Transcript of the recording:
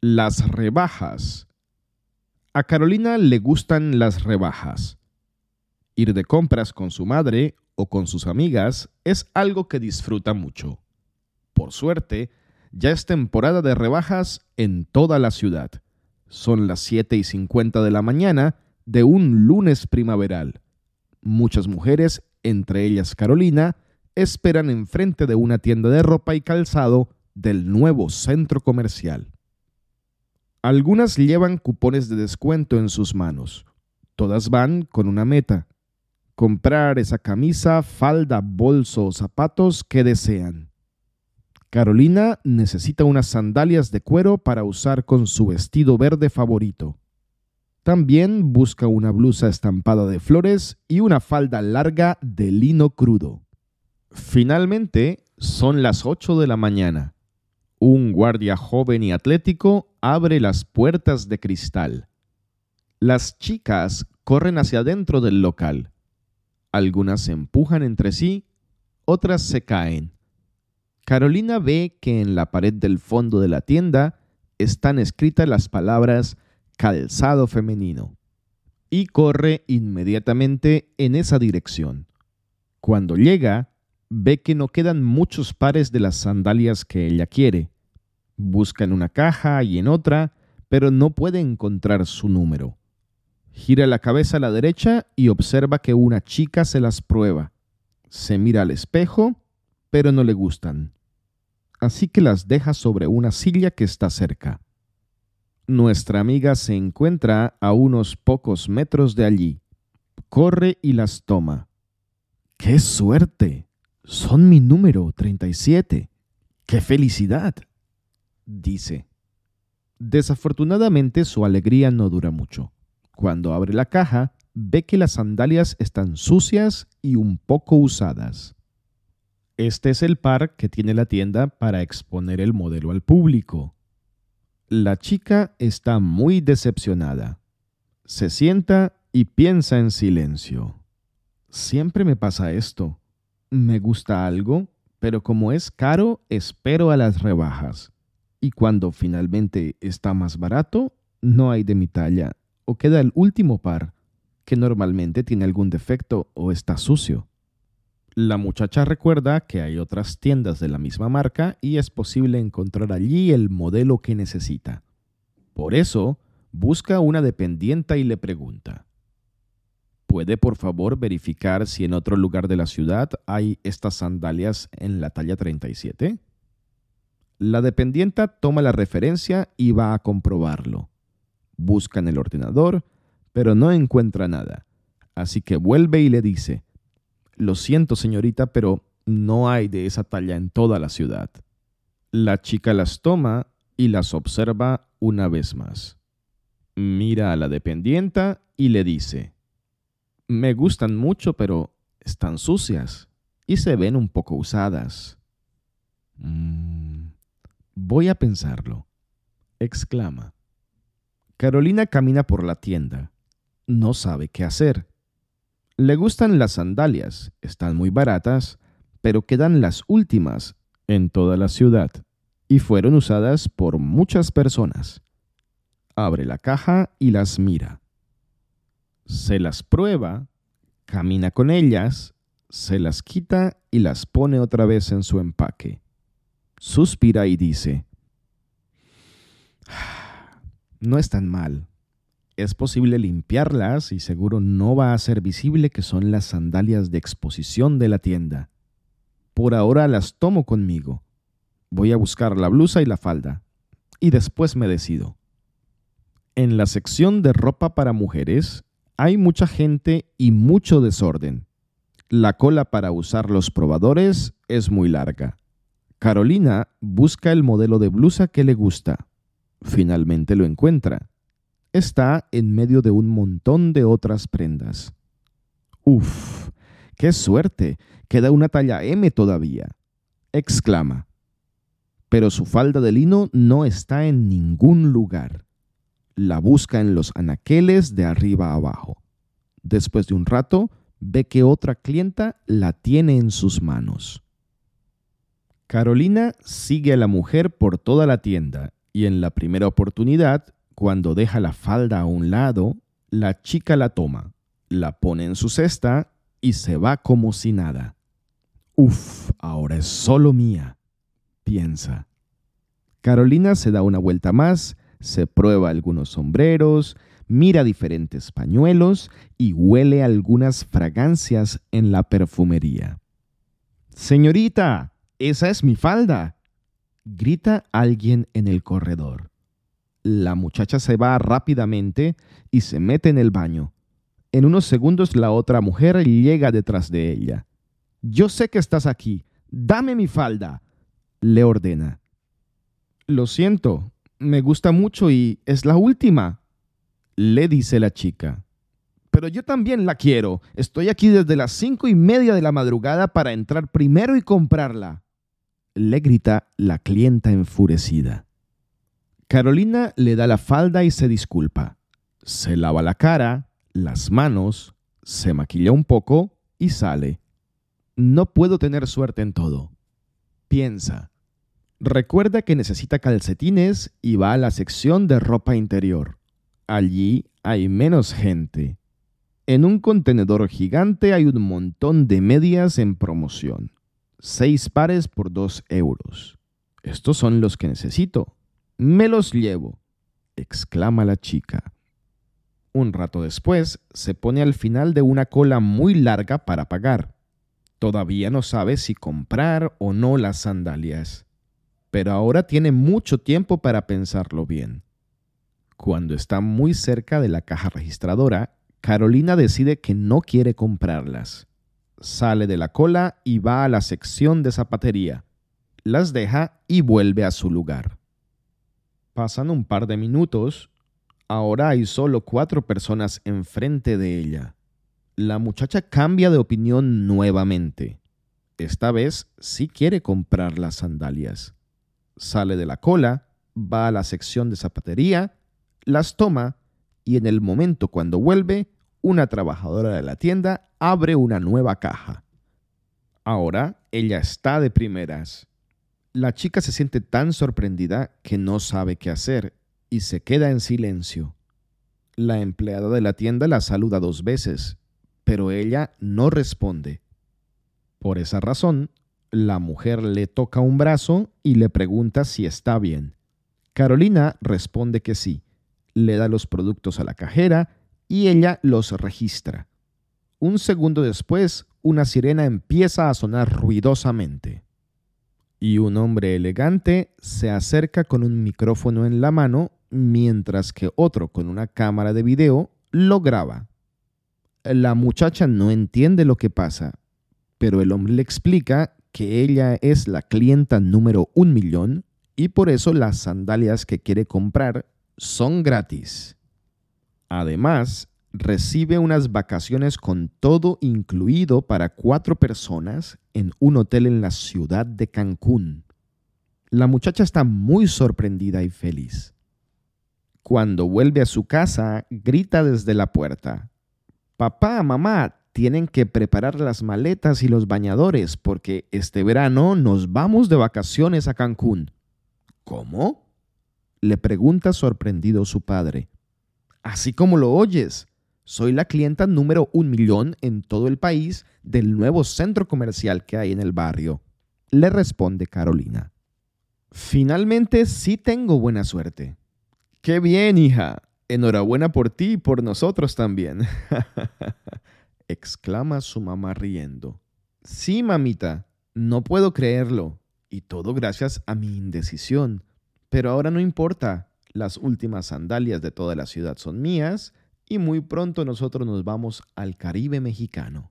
Las rebajas. A Carolina le gustan las rebajas. Ir de compras con su madre o con sus amigas es algo que disfruta mucho. Por suerte, ya es temporada de rebajas en toda la ciudad. Son las 7 y 50 de la mañana de un lunes primaveral. Muchas mujeres, entre ellas Carolina, esperan enfrente de una tienda de ropa y calzado del nuevo centro comercial. Algunas llevan cupones de descuento en sus manos. Todas van con una meta. Comprar esa camisa, falda, bolso o zapatos que desean. Carolina necesita unas sandalias de cuero para usar con su vestido verde favorito. También busca una blusa estampada de flores y una falda larga de lino crudo. Finalmente, son las 8 de la mañana. Un guardia joven y atlético abre las puertas de cristal. Las chicas corren hacia adentro del local. Algunas se empujan entre sí, otras se caen. Carolina ve que en la pared del fondo de la tienda están escritas las palabras calzado femenino y corre inmediatamente en esa dirección. Cuando llega, ve que no quedan muchos pares de las sandalias que ella quiere. Busca en una caja y en otra, pero no puede encontrar su número. Gira la cabeza a la derecha y observa que una chica se las prueba. Se mira al espejo, pero no le gustan así que las deja sobre una silla que está cerca. Nuestra amiga se encuentra a unos pocos metros de allí. Corre y las toma. ¡Qué suerte! Son mi número 37. ¡Qué felicidad! Dice. Desafortunadamente su alegría no dura mucho. Cuando abre la caja, ve que las sandalias están sucias y un poco usadas. Este es el par que tiene la tienda para exponer el modelo al público. La chica está muy decepcionada. Se sienta y piensa en silencio. Siempre me pasa esto. Me gusta algo, pero como es caro, espero a las rebajas. Y cuando finalmente está más barato, no hay de mi talla, o queda el último par, que normalmente tiene algún defecto o está sucio. La muchacha recuerda que hay otras tiendas de la misma marca y es posible encontrar allí el modelo que necesita. Por eso, busca una dependienta y le pregunta, ¿puede por favor verificar si en otro lugar de la ciudad hay estas sandalias en la talla 37? La dependienta toma la referencia y va a comprobarlo. Busca en el ordenador, pero no encuentra nada, así que vuelve y le dice, lo siento, señorita, pero no hay de esa talla en toda la ciudad. La chica las toma y las observa una vez más. Mira a la dependienta y le dice, me gustan mucho, pero están sucias y se ven un poco usadas. Mm, voy a pensarlo, exclama. Carolina camina por la tienda. No sabe qué hacer. Le gustan las sandalias, están muy baratas, pero quedan las últimas en toda la ciudad y fueron usadas por muchas personas. Abre la caja y las mira. Se las prueba, camina con ellas, se las quita y las pone otra vez en su empaque. Suspira y dice, no es tan mal es posible limpiarlas y seguro no va a ser visible que son las sandalias de exposición de la tienda. Por ahora las tomo conmigo. Voy a buscar la blusa y la falda. Y después me decido. En la sección de ropa para mujeres hay mucha gente y mucho desorden. La cola para usar los probadores es muy larga. Carolina busca el modelo de blusa que le gusta. Finalmente lo encuentra está en medio de un montón de otras prendas. Uf, qué suerte, queda una talla M todavía, exclama. Pero su falda de lino no está en ningún lugar. La busca en los anaqueles de arriba abajo. Después de un rato, ve que otra clienta la tiene en sus manos. Carolina sigue a la mujer por toda la tienda Y en la primera oportunidad, cuando deja la falda a un lado, la chica la toma, la pone en su cesta y se va como si nada. Uf, ahora es solo mía, piensa. Carolina se da una vuelta más, se prueba algunos sombreros, mira diferentes pañuelos y huele algunas fragancias en la perfumería. Señorita, esa es mi falda, grita alguien en el corredor. La muchacha se va rápidamente y se mete en el baño. En unos segundos la otra mujer llega detrás de ella. Yo sé que estás aquí. Dame mi falda, le ordena. Lo siento, me gusta mucho y es la última, le dice la chica. Pero yo también la quiero. Estoy aquí desde las cinco y media de la madrugada para entrar primero y comprarla, le grita la clienta enfurecida. Carolina le da la falda y se disculpa. Se lava la cara, las manos, se maquilla un poco y sale. No puedo tener suerte en todo. Piensa. Recuerda que necesita calcetines y va a la sección de ropa interior. Allí hay menos gente. En un contenedor gigante hay un montón de medias en promoción. Seis pares por dos euros. Estos son los que necesito. Me los llevo, exclama la chica. Un rato después se pone al final de una cola muy larga para pagar. Todavía no sabe si comprar o no las sandalias pero ahora tiene mucho tiempo para pensarlo bien. Cuando está muy cerca de la caja registradora, Carolina decide que no quiere comprarlas. Sale de la cola y va a la sección de zapatería. Las deja y vuelve a su lugar. Pasan un par de minutos. Ahora hay solo cuatro personas enfrente de ella. La muchacha cambia de opinión nuevamente. Esta vez sí quiere comprar las sandalias sale de la cola, va a la sección de zapatería, las toma y en el momento cuando vuelve, una trabajadora de la tienda abre una nueva caja. Ahora ella está de primeras. La chica se siente tan sorprendida que no sabe qué hacer y se queda en silencio. La empleada de la tienda la saluda dos veces, pero ella no responde. Por esa razón, la mujer le toca un brazo y le pregunta si está bien. Carolina responde que sí. Le da los productos a la cajera y ella los registra. Un segundo después, una sirena empieza a sonar ruidosamente. Y un hombre elegante se acerca con un micrófono en la mano mientras que otro con una cámara de video lo graba. La muchacha no entiende lo que pasa, pero el hombre le explica que ella es la clienta número un millón y por eso las sandalias que quiere comprar son gratis. Además, recibe unas vacaciones con todo incluido para cuatro personas en un hotel en la ciudad de Cancún. La muchacha está muy sorprendida y feliz. Cuando vuelve a su casa, grita desde la puerta. Papá, mamá, tienen que preparar las maletas y los bañadores porque este verano nos vamos de vacaciones a Cancún. ¿Cómo? le pregunta sorprendido su padre. Así como lo oyes, soy la clienta número un millón en todo el país del nuevo centro comercial que hay en el barrio, le responde Carolina. Finalmente sí tengo buena suerte. Qué bien, hija. Enhorabuena por ti y por nosotros también. exclama su mamá riendo. Sí, mamita, no puedo creerlo. Y todo gracias a mi indecisión. Pero ahora no importa. Las últimas sandalias de toda la ciudad son mías y muy pronto nosotros nos vamos al Caribe mexicano.